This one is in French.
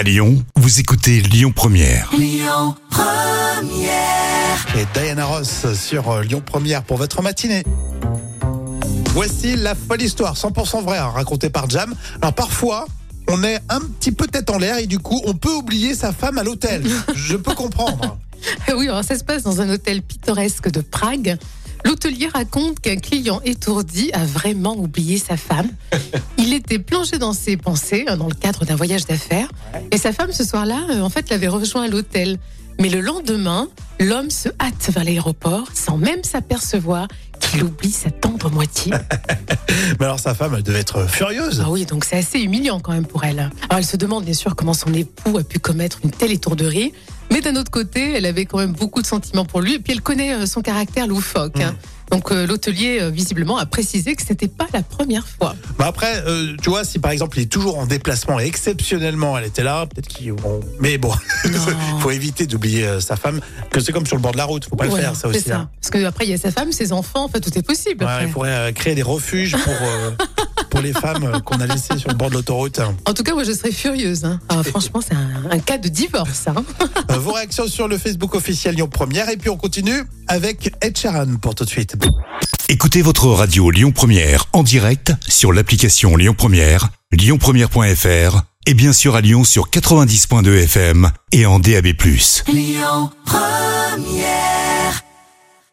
À Lyon, vous écoutez Lyon Première. Et Diana Ross sur euh, Lyon Première pour votre matinée. Voici la folle histoire, 100% vraie, hein, racontée par Jam. Alors parfois, on est un petit peu tête en l'air et du coup, on peut oublier sa femme à l'hôtel. Je peux comprendre. Oui, alors ça se passe dans un hôtel pittoresque de Prague. L'hôtelier raconte qu'un client étourdi a vraiment oublié sa femme. Il était plongé dans ses pensées euh, dans le cadre d'un voyage d'affaires. Et sa femme, ce soir-là, euh, en fait, l'avait rejoint à l'hôtel. Mais le lendemain, l'homme se hâte vers l'aéroport sans même s'apercevoir qu'il oublie sa tendre moitié. Mais alors sa femme, elle devait être furieuse. Ah oui, donc c'est assez humiliant quand même pour elle. Alors elle se demande bien sûr comment son époux a pu commettre une telle étourderie. Mais d'un autre côté, elle avait quand même beaucoup de sentiments pour lui. Et puis elle connaît euh, son caractère loufoque. hein. Donc euh, l'hôtelier, euh, visiblement, a précisé que c'était pas la première fois. Bah après, euh, tu vois, si par exemple il est toujours en déplacement et exceptionnellement elle était là, peut-être qu'ils vont. Mais bon, faut éviter d'oublier sa femme, que c'est comme sur le bord de la route, faut pas le faire ça c'est aussi. hein. Parce que après il y a sa femme, ses enfants, enfin tout est possible. Ouais, il faudrait créer des refuges pour, pour les femmes euh, qu'on a laissées sur le bord de l'autoroute. En tout cas, moi je serais furieuse. hein. Ah, franchement, c'est un, un cas de divorce. hein. Euh, Vos réactions sur le Facebook officiel Lyon Première et puis on continue avec Ed Sheeran pour tout de suite. Écoutez votre radio Lyon Première en direct sur l'application Lyon Première, lyonpremière.fr et bien sûr à Lyon sur 90.2 FM et en DAB+. Lyon Première